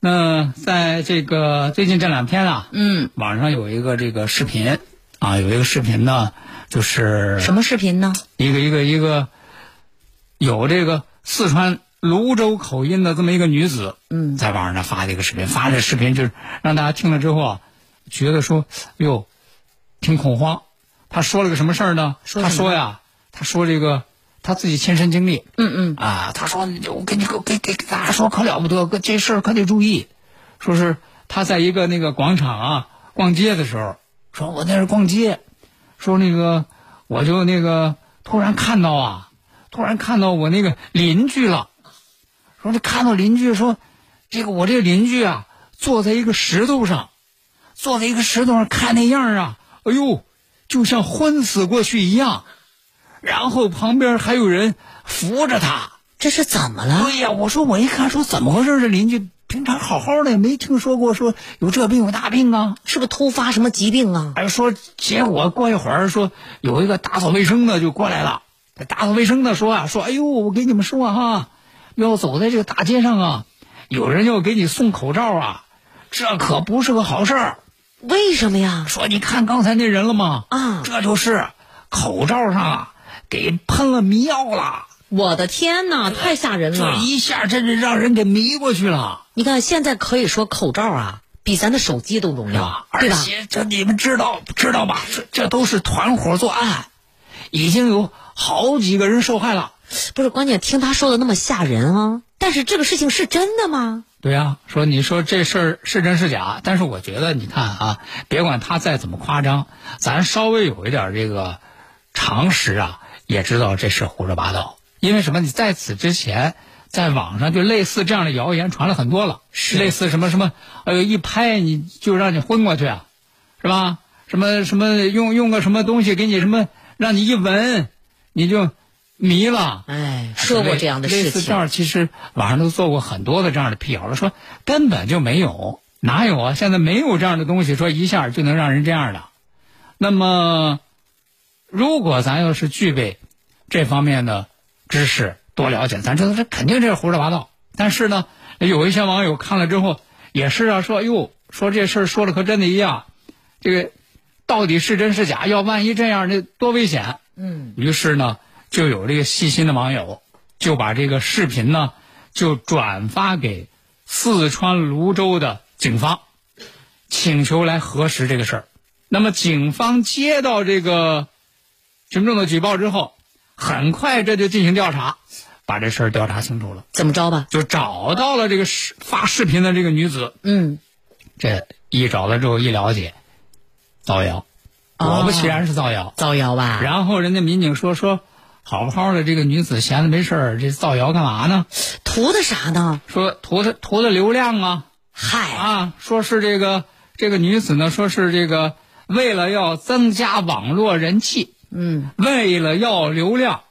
那在这个最近这两天啊，嗯，网上有一个这个视频啊，有一个视频呢，就是什么视频呢？一个一个一个有这个四川泸州口音的这么一个女子，嗯在网上发的一个视频，发这视频就是让大家听了之后啊，觉得说，哟，挺恐慌。她说了个什么事儿呢？说她说呀，她说这个她自己亲身经历，嗯嗯，啊，他说我跟你给给给给大家说可了不得，可这事儿可得注意。说是他在一个那个广场啊逛街的时候，说我在这儿逛街，说那个我就那个突然看到啊，突然看到我那个邻居了，说这看到邻居说，这个我这个邻居啊坐在一个石头上，坐在一个石头上看那样啊，哎呦，就像昏死过去一样。然后旁边还有人扶着他。这是怎么了？对呀，我说我一看说怎么回事？这邻居平常好好的，也没听说过说有这病有那病啊。是不是突发什么疾病啊？哎，说结果过一会儿说有一个打扫卫生的就过来了，打扫卫生的说啊说，哎呦，我给你们说哈，要走在这个大街上啊，有人要给你送口罩啊，这可不是个好事儿。为什么呀？说你看刚才那人了吗？啊这就是口罩上啊给喷了迷药了。我的天哪，太吓人了这！一下真是让人给迷过去了，你看现在可以说口罩啊，比咱的手机都重要，啊！对吧？而且这你们知道知道吧？这这都是团伙作案，已经有好几个人受害了。不是，关键听他说的那么吓人啊！但是这个事情是真的吗？对呀、说你说这事儿是真是假？但是我觉得你看啊，别管他再怎么夸张，咱稍微有一点这个常识啊，也知道这是胡说八道。因为什么？你在此之前，在网上就类似这样的谣言传了很多了，是类似什么什么，哎呦一拍你就让你昏过去啊，是吧？什么什么用用个什么东西给你什么，让你一闻你就迷了。哎，说过这样的类事情，似这样，其实网上都做过很多的这样的辟谣了，说根本就没有，哪有啊？现在没有这样的东西，说一下就能让人这样的。那么，如果咱要是具备这方面的知识，多了解，咱知道这肯定这是胡说八道。但是呢，有一些网友看了之后，也是啊，说哟，说这事儿说的和真的一样，这个到底是真是假？要万一这样，这多危险！嗯，于是呢，就有这个细心的网友就把这个视频呢就转发给四川泸州的警方，请求来核实这个事儿。那么警方接到这个群众的举报之后，很快这就进行调查，把这事儿调查清楚了，怎么着吧？就找到了这个视发视频的这个女子。嗯，这一找了之后一了解，造谣，果不其然是造谣。造谣吧？然后人家民警说说，好不好的这个女子闲着没事儿，这造谣干嘛呢？图的啥呢？说图的图的流量啊嗨，啊，说是这个这个女子呢，说是这个为了要增加网络人气，嗯，为了要流量，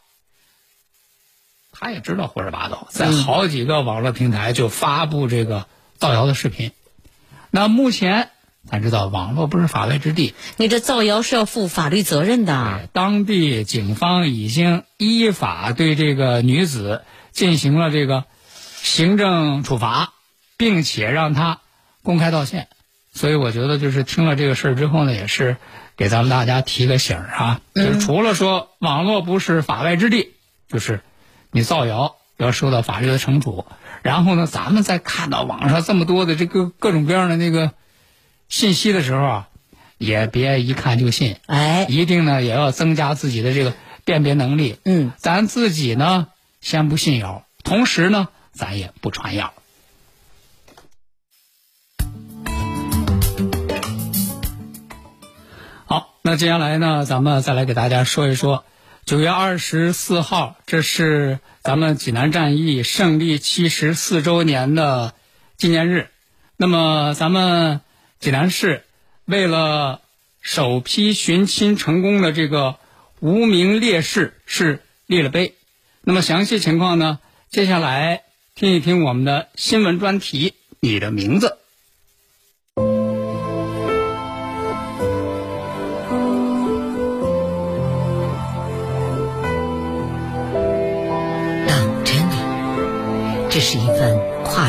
他也知道胡说八道，在好几个网络平台就发布这个造谣的视频。那目前咱知道，网络不是法外之地，你这造谣是要负法律责任的。当地警方已经依法对这个女子进行了这个行政处罚，并且让她公开道歉。所以我觉得，就是听了这个事儿之后呢，也是给咱们大家提个醒儿啊，就是除了说网络不是法外之地，就是你造谣要受到法律的惩处，然后呢，咱们在看到网上这么多的这个各种各样的那个信息的时候啊，也别一看就信，哎，一定呢也要增加自己的这个辨别能力。嗯，咱自己呢先不信谣，同时呢咱也不传谣。那接下来呢，咱们再来给大家说一说，九月二十四号，这是咱们济南战役胜利七十四周年的纪念日。那么，咱们济南市为了首批寻亲成功的这个无名烈士是立了碑。那么详细情况呢，接下来听一听我们的新闻专题《你的名字》。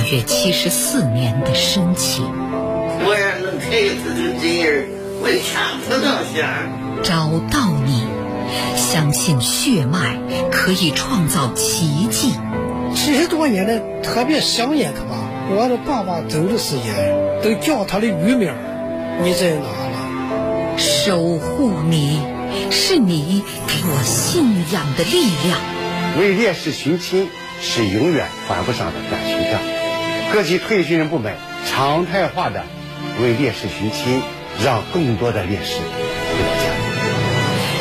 跨越七十四年的深情。我要能开一次这真人，我强不到想。找到你，相信血脉可以创造奇迹。七十多年来，特别想念他吧。我的爸爸走的时间都叫他的乳名儿，你在哪了？守护你，是你给我信仰的力量。为烈士寻亲是永远还不上的感情账。各级退役军人部门常态化的为烈士寻亲，让更多的烈士回到家。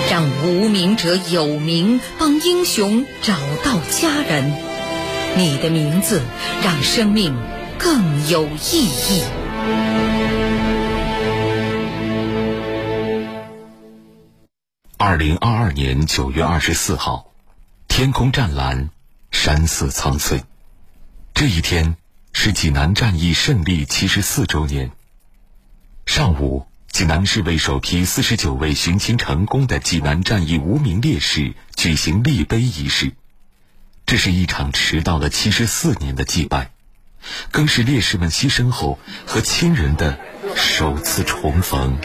让无名者有名，帮英雄找到家人。你的名字让生命更有意义。二零二二年九月二十四号，天空湛蓝，山色苍翠。这一天是济南战役胜利七十四周年。上午，济南市为首批四十九位寻亲成功的济南战役无名烈士举行立碑仪式。这是一场迟到了七十四年的祭拜，更是烈士们牺牲后和亲人的首次重逢。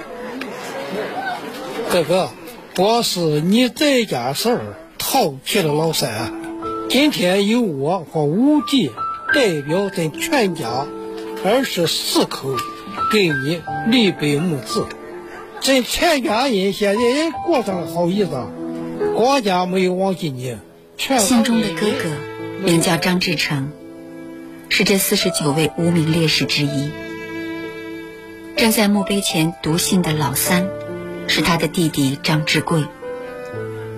哥哥，我是你这家事儿头皮的老三，今天有我和五弟代表咱全家二十四口给你立碑墓志。咱全家人现在也过上了好日子，国家没有忘记你。全信中的哥哥名叫张志成，是这四十九位无名烈士之一。站在墓碑前读信的老三，是他的弟弟张志贵。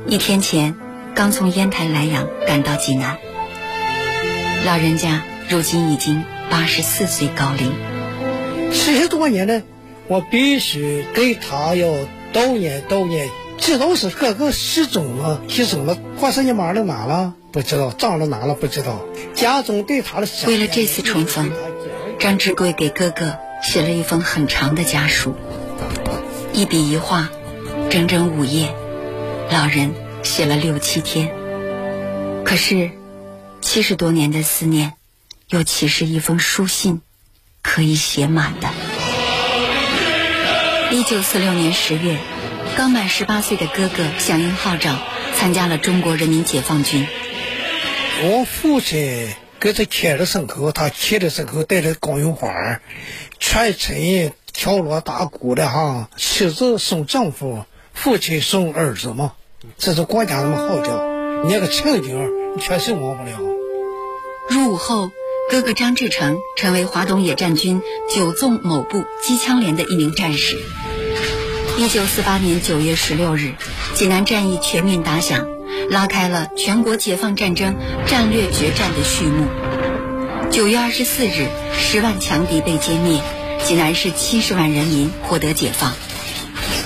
一天前刚从烟台莱阳赶到济南，老人家如今已经八十四岁高龄。七十多年了，我必须给他要悼念悼念。这都是哥哥失踪了，失踪了，或是你妈到哪了？不知道，葬了哪了？不知道。家中对他的为了这次重逢，张志贵给哥哥写了一封很长的家书，一笔一画，整整五页，老人写了六七天。可是，七十多年的思念，又岂是一封书信可以写满的？一九四六年十月。刚满十八岁的哥哥响应号召，参加了中国人民解放军。我父亲给他开的牲口，他骑的牲口带着高绒花，全村敲锣打鼓的哈。妻子送丈夫，父亲送儿子嘛，这是国家那么号召，那个情景确实忘不了。入伍后，哥哥张志成成为华东野战军九纵某部机枪连的一名战士。一九四八年九月十六日，济南战役全面打响，拉开了全国解放战争战略决战的序幕。九月二十四日，十万强敌被歼灭，济南市七十万人民获得解放。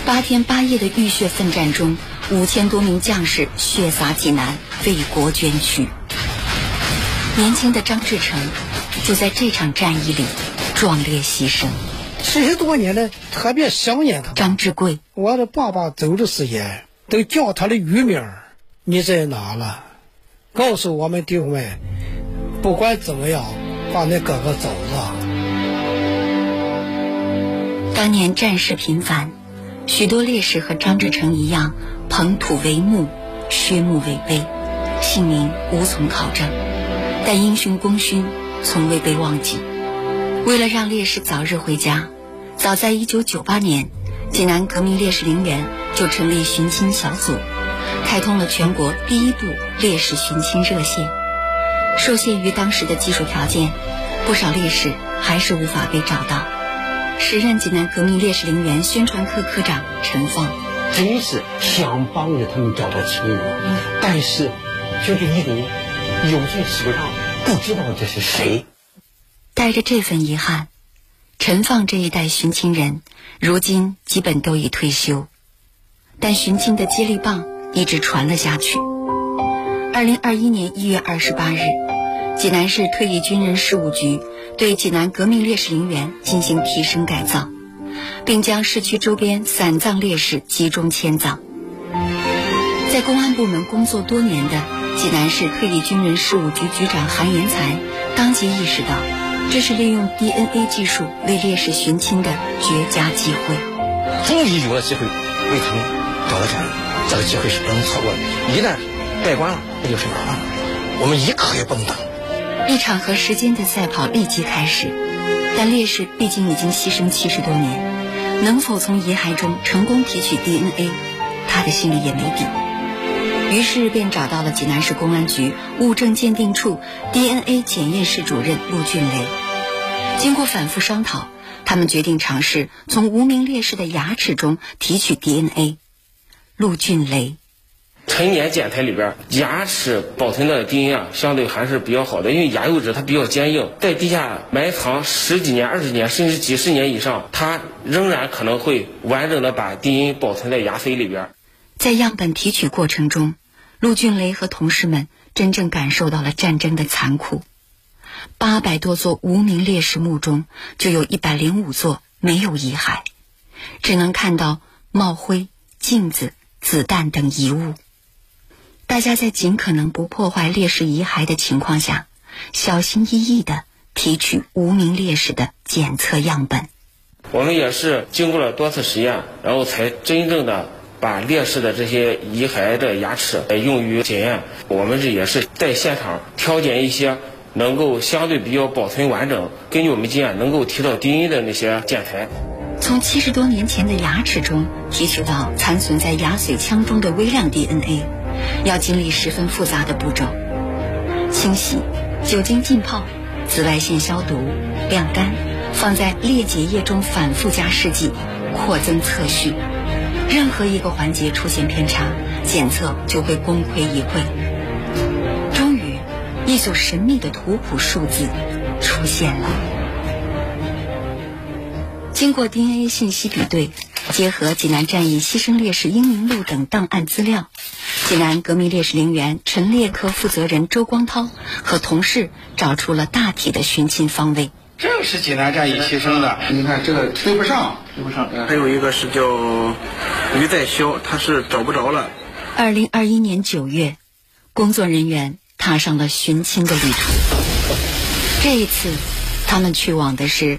八天八夜的浴血奋战中，五千多名将士血洒济南，为国捐躯。年轻的张志成就在这场战役里壮烈牺牲。七十多年了，特别想念他。张志贵，我的爸爸走的时间都叫他的乳名儿，你在哪了？告诉我们弟兄们，不管怎么样，把那哥哥找着。当年战事频繁，许多烈士和张志成一样，捧土为墓，削墓为碑，姓名无从考证。但英雄功勋从未被忘记。为了让烈士早日回家，早在1998年，济南革命烈士陵园就成立寻亲小组，开通了全国第一部烈士寻亲热线。受限于当时的技术条件，不少烈士还是无法被找到。时任济南革命烈士陵园宣传科科长陈放，真是想帮着他们找到亲人，但是就这一种有些手上不知道这是谁。带着这份遗憾，陈放这一代寻亲人如今基本都已退休，但寻亲的接力棒一直传了下去。二零二一年一月二十八日，济南市退役军人事务局对济南革命烈士陵园进行提升改造，并将市区周边散葬烈士集中迁葬。在公安部门工作多年的济南市退役军人事务局局长韩延才，当即意识到，这是利用 DNA 技术为烈士寻亲的绝佳机会。终于有了机会为他们找到家人，这个机会是不能错过的。一旦盖棺了，那就是麻烦了。我们一刻也不能等。一场和时间的赛跑立即开始，但烈士毕竟已经牺牲七十多年，能否从遗骸中成功提取 DNA，他的心里也没底。于是便找到了济南市公安局物证鉴定处 DNA 检验室主任陆俊雷。经过反复商讨，他们决定尝试从无名烈士的牙齿中提取 DNA。陆俊雷。陈年检材里边，牙齿保存的 DNA 啊，相对还是比较好的，因为牙釉质它比较坚硬，在地下埋藏十几年、二十年，甚至几十年以上，它仍然可能会完整的把 DNA 保存在牙髓里边。在样本提取过程中，陆俊雷和同事们真正感受到了战争的残酷。八百多座无名烈士墓中，就有一百零五座没有遗骸，只能看到帽徽、镜子、子弹等遗物。大家在尽可能不破坏烈士遗骸的情况下，小心翼翼地提取无名烈士的检测样本。我们也是经过了多次实验，然后才真正的把烈士的这些遗骸的牙齿用于检验。我们这也是在现场挑拣一些能够相对比较保存完整，根据我们经验能够提到 DNA 的那些建材。从七十多年前的牙齿中提取到残存在牙髓腔中的微量 DNA。要经历十分复杂的步骤：清洗、酒精浸泡、紫外线消毒、晾干，放在裂解液中反复加试剂，扩增测序。任何一个环节出现偏差，检测就会功亏一篑。终于，一组神秘的图谱数字出现了。经过 DNA 信息比对，结合济南战役牺牲烈士英名录等档案资料。济南革命烈士陵园陈列科负责人周光涛和同事找出了大体的寻亲方位。这是济南战役牺牲的，你看这个对不上，对不上。还有一个是叫于在霄，他是找不着了。二零二一年九月，工作人员踏上了寻亲的旅途。这一次，他们去往的是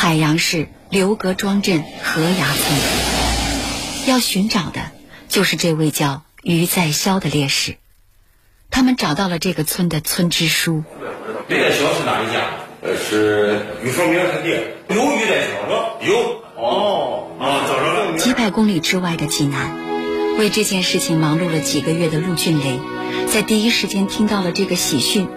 海阳市刘格庄镇河崖村，要寻找的就是这位叫。于在霄的烈士，他们找到了这个村的村支书。于在霄是哪一家？呃，是于凤明他爹。有于在霄是吧？有。哦，啊，找着了。几百公里之外的济南，为这件事情忙碌了几个月的陆俊雷，在第一时间听到了这个喜讯，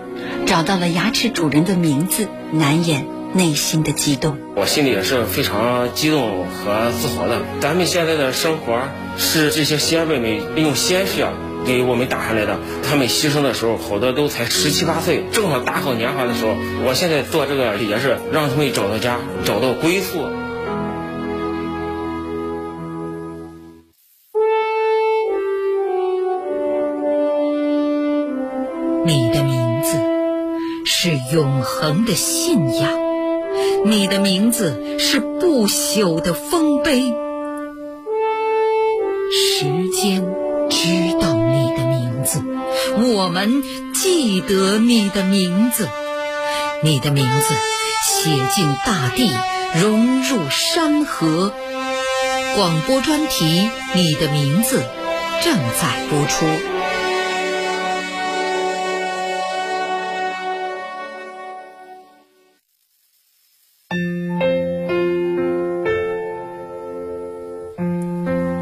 找到了牙齿主人的名字，难掩内心的激动。我心里也是非常激动和自豪的。咱们现在的生活。是这些先辈们用鲜血给我们打下来的。他们牺牲的时候，好多都才十七八岁，正好大好年华的时候。我现在做这个也是让他们找到家，找到归宿。你的名字是永恒的信仰，你的名字是不朽的丰碑。时间知道你的名字，我们记得你的名字，你的名字写进大地，融入山河。广播专题《你的名字》正在播出。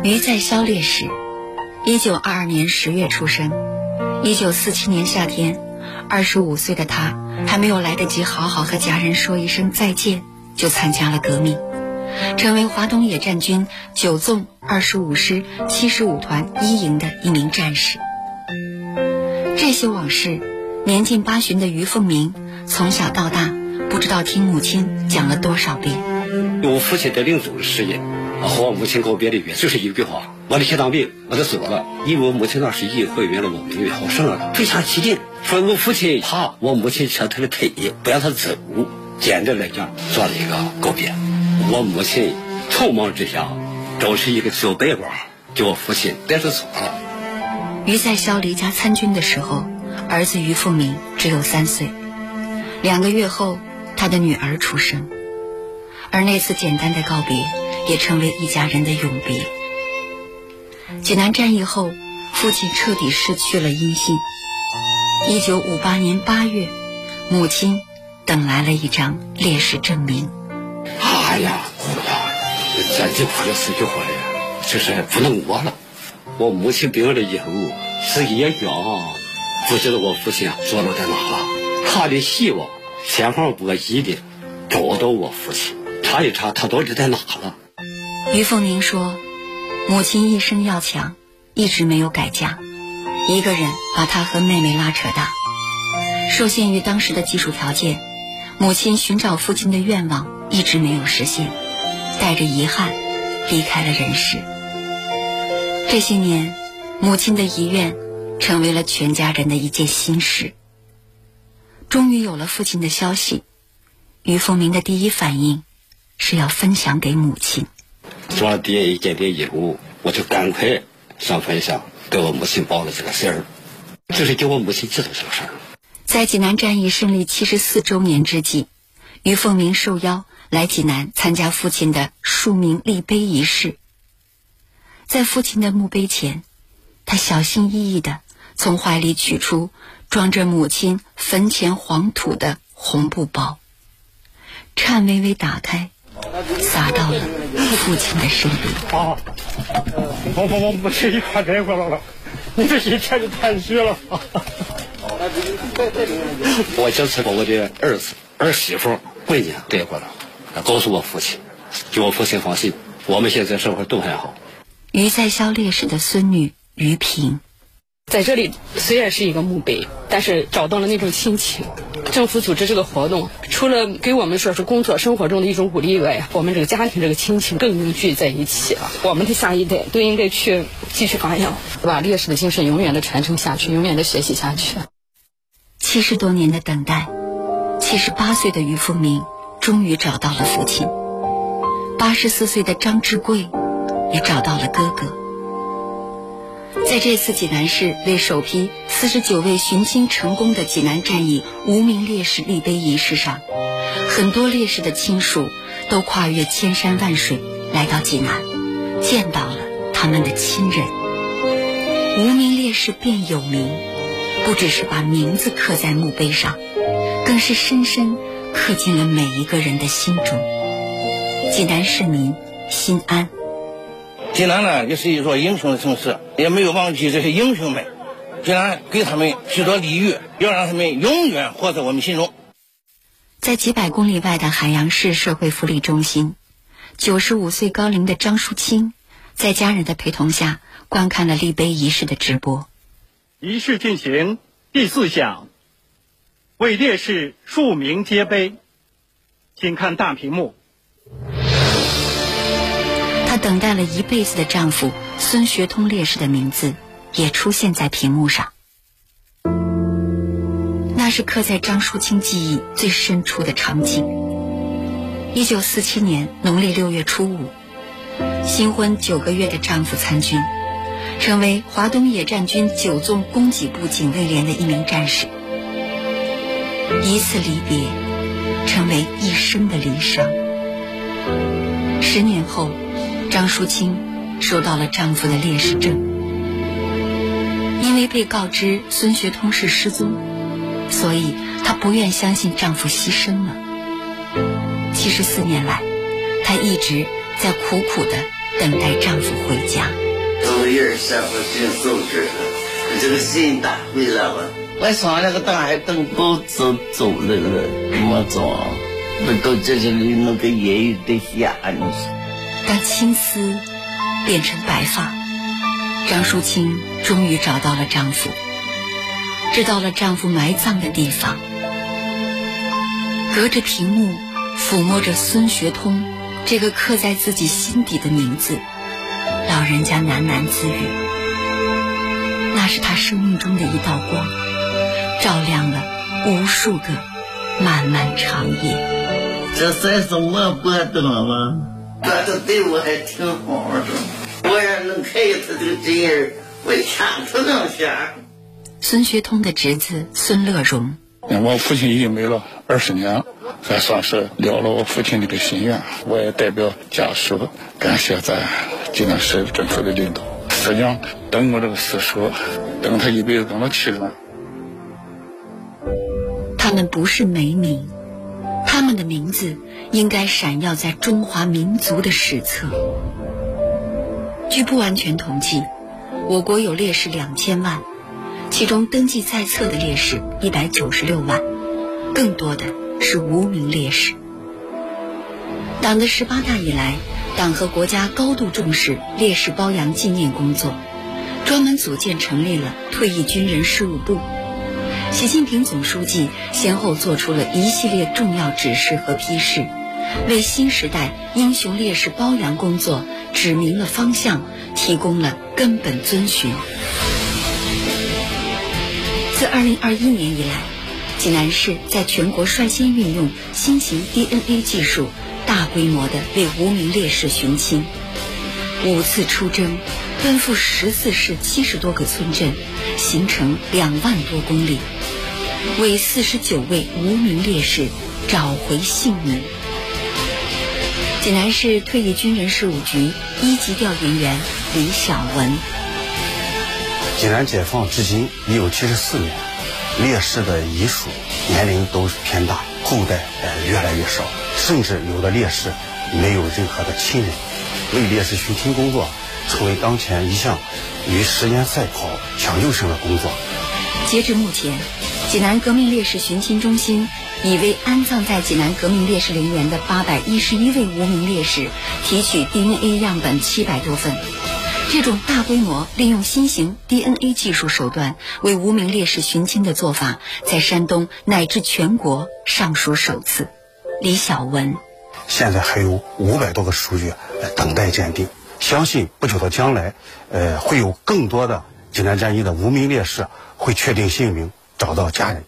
于在霄烈士，一九二二年十月出生。一九四七年夏天，二十五岁的他还没有来得及好好和家人说一声再见，就参加了革命，成为华东野战军九纵二十五师七十五团一营的一名战士。这些往事，年近八旬的于凤鸣从小到大不知道听母亲讲了多少遍。我父亲带领组织事业。和我母亲告别离别，就是一句话：我的心脏病，我得走了。因为我母亲那时已经怀孕了，我命运好生了，非常起劲。说我父亲怕我母亲扯他的腿，不让他走，简单来讲做了一个告别。我母亲匆忙之下找出一个小白瓜，叫我父亲带着走了。于在霄离家参军的时候，儿子于凤鸣只有三岁。两个月后，他的女儿出生，而那次简单的告别。也成为一家人的永别。济南战役后，父亲彻底失去了音信。一九五八年八月，母亲等来了一张烈士证明。哎呀，哭呀！咱就哭了四句话呀，就是不能我了。我母亲病了以后，自己也讲，不知道我父亲坐落在哪了。他的希望千方百计的找到我父亲，查一查他到底在哪了。于凤鸣说：“母亲一生要强，一直没有改嫁，一个人把她和妹妹拉扯大。受限于当时的技术条件，母亲寻找父亲的愿望一直没有实现，带着遗憾离开了人世。这些年，母亲的遗愿成为了全家人的一件心事。终于有了父亲的消息，于凤鸣的第一反应是要分享给母亲。”装了第一件的以后，我就赶快上分享，给我母亲报了这个事儿，就是叫我母亲知道这个事儿。在济南战役胜利七十四周年之际，于凤鸣受邀来济南参加父亲的庶民立碑仪式。在父亲的墓碑前，他小心翼翼地从怀里取出装着母亲坟前黄土的红布包，颤巍巍打开。洒到了父亲的身边。啊！我我我不是一块来了，你这一天就太虚了。我这次把我的儿子、儿媳妇、闺女带过来，告诉我父亲，叫我父亲放心，我们现在生活都很好。于在霄烈士的孙女于萍。在这里虽然是一个墓碑，但是找到了那种亲情。政府组织这个活动，除了给我们说是工作生活中的一种鼓励以外，我们这个家庭这个亲情更凝聚在一起了。我们的下一代都应该去继续发扬，把烈士的精神永远的传承下去，永远的学习下去。七十多年的等待，七十八岁的于富明终于找到了父亲，八十四岁的张志贵也找到了哥哥。在这次济南市为首批四十九位寻亲成功的济南战役无名烈士立碑仪式上，很多烈士的亲属都跨越千山万水来到济南，见到了他们的亲人。无名烈士变有名，不只是把名字刻在墓碑上，更是深深刻进了每一个人的心中。济南市民心安。济南呢，也是一座英雄的城市，也没有忘记这些英雄们。济南给他们许多礼遇，要让他们永远活在我们心中。在几百公里外的海洋市社会福利中心，九十五岁高龄的张淑清，在家人的陪同下观看了立碑仪式的直播。仪式进行第四项，为烈士署名揭碑，请看大屏幕。她等待了一辈子的丈夫孙学通烈士的名字也出现在屏幕上。那是刻在张淑清记忆最深处的场景。一九四七年农历六月初五，新婚九个月的丈夫参军，成为华东野战军九纵供给部警卫连的一名战士。一次离别，成为一生的离伤。十年后。张淑清收到了丈夫的烈士证，因为被告知孙学通是失踪，所以她不愿相信丈夫牺牲了。七十四年来，她一直在苦苦的等待丈夫回家。都有人生活挺素质的，这个心打回来了。我上那个当还等不走走了了，没走，不到这些里那个也有点吓你说。当青丝变成白发，张淑清终于找到了丈夫，知道了丈夫埋葬的地方。隔着屏幕，抚摸着孙学通这个刻在自己心底的名字，老人家喃喃自语：“那是他生命中的一道光，照亮了无数个漫漫长夜。”这算是我过的了吗？他都对我还挺好的，我要能看见他这个真人，我抢他两下。孙学通的侄子孙乐荣。我父亲已经没了二十年，还算是了了我父亲这个心愿。我也代表家属感谢咱济南市政府的领导。实际上，等我这个四叔，等他一辈子等到七十。他们不是没名，他们的名字应该闪耀在中华民族的史册。据不完全统计，我国有烈士两千万。其中登记在册的烈士一百九十六万，更多的是无名烈士。党的十八大以来，党和国家高度重视烈士褒扬纪念工作，专门组建成立了退役军人事务部。习近平总书记先后作出了一系列重要指示和批示，为新时代英雄烈士褒扬工作指明了方向，提供了根本遵循。自二零二一年以来，济南市在全国率先运用新型 DNA 技术，大规模的为无名烈士寻亲。五次出征，奔赴十四市七十多个村镇，行程两万多公里，为四十九位无名烈士找回姓名。济南市退役军人事务局一级调研员李小文。济南解放至今已有七十四年，烈士的遗属年龄都偏大，后代呃越来越少，甚至有的烈士没有任何的亲人，为烈士寻亲工作成为当前一项与时间赛跑、抢救性的工作。截至目前，济南革命烈士寻亲中心已为安葬在济南革命烈士陵园的八百一十一位无名烈士提取 DNA 样本七百多份。这种大规模利用新型 DNA 技术手段为无名烈士寻亲的做法，在山东乃至全国尚属首次。李小文，现在还有五百多个数据等待鉴定，相信不久的将来，呃，会有更多的济南战役的无名烈士会确定姓名，找到家人。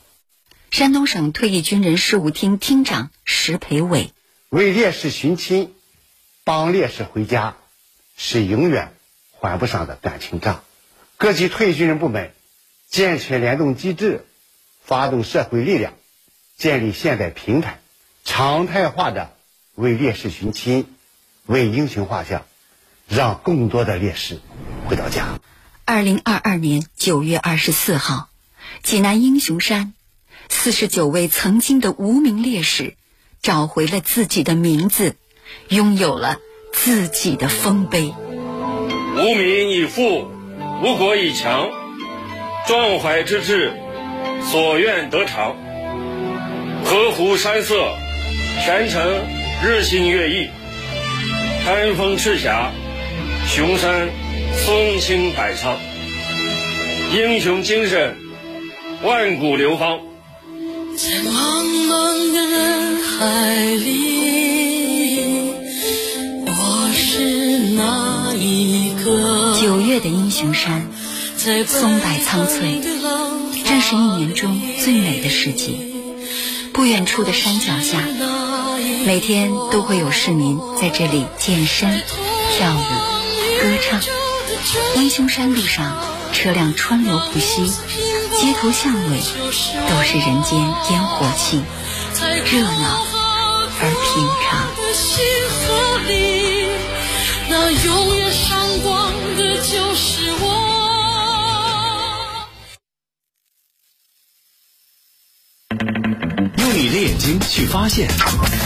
山东省退役军人事务厅厅长石培伟，为烈士寻亲，帮烈士回家，是永远。还不上的感情账，各级退役军人部门健全联动机制，发动社会力量，建立现代平台，常态化的为烈士寻亲，为英雄画像，让更多的烈士回到家。二零二二年九月二十四号，济南英雄山，四十九位曾经的无名烈士找回了自己的名字，拥有了自己的丰碑。无名以富，无国以强，壮怀之志，所愿得偿。河湖山色，全程日新月异。丹峰赤霞，雄山松青百苍。英雄精神，万古流芳。在茫茫的人海里，我是哪一个？九月的英雄山，松柏苍翠，正是一年中最美的时节。不远处的山脚下，每天都会有市民在这里健身、跳舞、歌唱。英雄山路上，车辆川流不息，街头巷尾都是人间烟火气，热闹而平常。发现，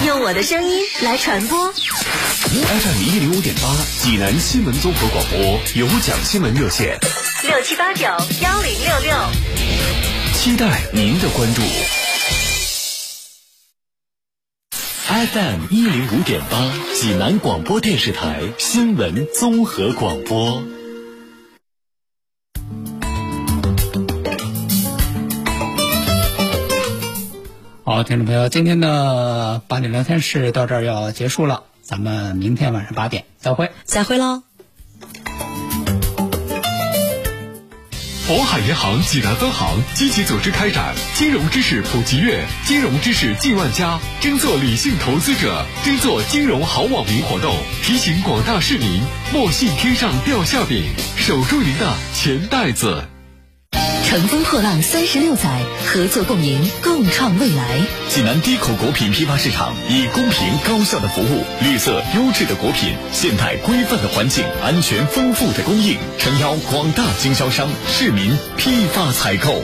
用我的声音来传播。FM 一零五点八，济南新闻综合广播有奖新闻热线，六七八九幺零六六，期待您的关注。FM 一零五点八，济南广播电视台新闻综合广播。好，听众朋友，今天的八点聊天室到这儿要结束了，咱们明天晚上八点再会，再会喽。渤海银行济南分行积极组织开展金融知识普及月、金融知识进万家、争做理性投资者、争做金融好网民活动，提醒广大市民莫信天上掉馅饼，守住您的钱袋子。乘风破浪三十六载，合作共赢，共创未来。济南低口果品批发市场以公平高效的服务、绿色优质的果品、现代规范的环境、安全丰富的供应，诚邀广大经销商、市民批发采购。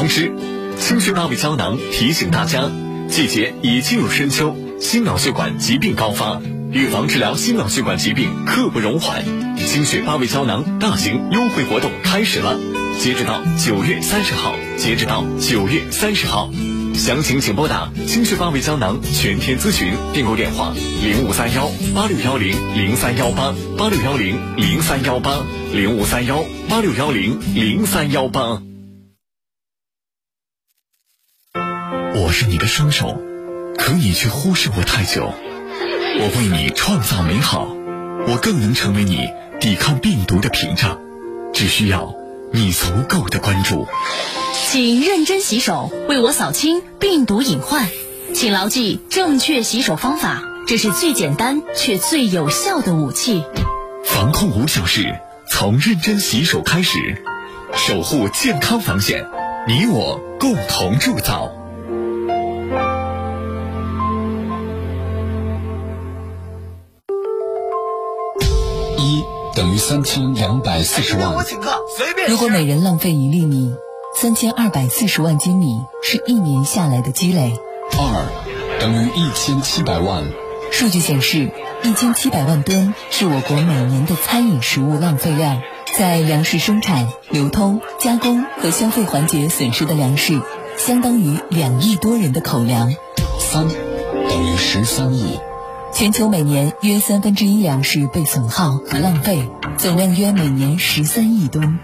同时，清血八味胶囊提醒大家，季节已进入深秋，心脑血管疾病高发，预防治疗心脑血管疾病刻不容缓。清血八味胶囊大型优惠活动开始了，截止到九月三十号，截止到九月三十号，详情请拨打清血八味胶囊全天咨询订购电话零五三幺八六幺零零三幺八八六幺零零三幺八零五三幺八六幺零零三幺八。我是你的双手，可你却忽视我太久。我为你创造美好，我更能成为你抵抗病毒的屏障。只需要你足够的关注。请认真洗手，为我扫清病毒隐患。请牢记正确洗手方法，这是最简单却最有效的武器。防控无小事，从认真洗手开始，守护健康防线，你我共同铸造。等于三千两百四十万。如果每人浪费一粒米，三千二百四十万斤米是一年下来的积累。二等于一千七百万。数据显示，一千七百万吨是我国每年的餐饮食物浪费量。在粮食生产、流通、加工和消费环节损失的粮食，相当于两亿多人的口粮。三等于十三亿。全球每年约三分之一粮食被损耗和浪费，总量约每年十三亿吨。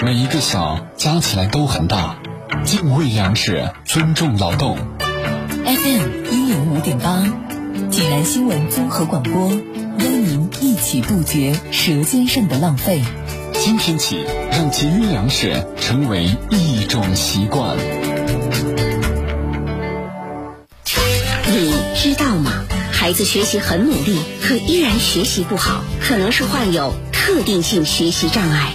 每一个小加起来都很大。敬畏粮食，尊重劳动。FM 一零五点八，济南新闻综合广播，邀您一起杜绝舌尖上的浪费。今天起，让节约粮食成为一种习惯。你知道吗？孩子学习很努力，可依然学习不好，可能是患有特定性学习障碍。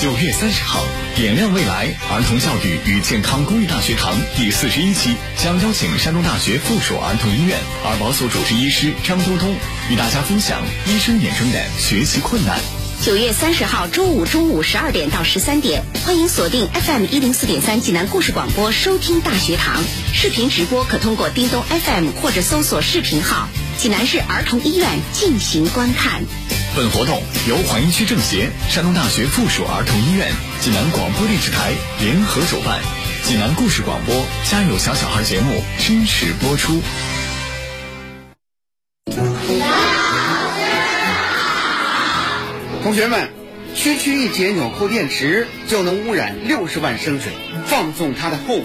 九月三十号，点亮未来儿童教育与健康公益大学堂第四十一期将邀请山东大学附属儿童医院儿保所主治医师张东东与大家分享医生眼中的学习困难。九月三十号周五中午十二点到十三点，欢迎锁定 FM 一零四点三济南故事广播收听大学堂视频直播，可通过叮咚 FM 或者搜索视频号“济南市儿童医院”进行观看。本活动由环医区政协、山东大学附属儿童医院、济南广播电视台联合主办，济南故事广播《家有小小孩》节目支持播出。同学们，区区一节纽扣电池就能污染六十万升水，放纵它的后果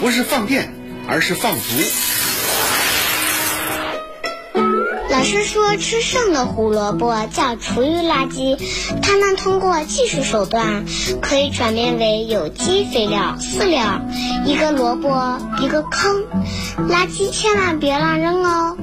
不是放电，而是放毒。老师说，吃剩的胡萝卜叫厨余垃圾，它们通过技术手段可以转变为有机肥料、饲料，一个萝卜一个坑，垃圾千万别乱扔哦。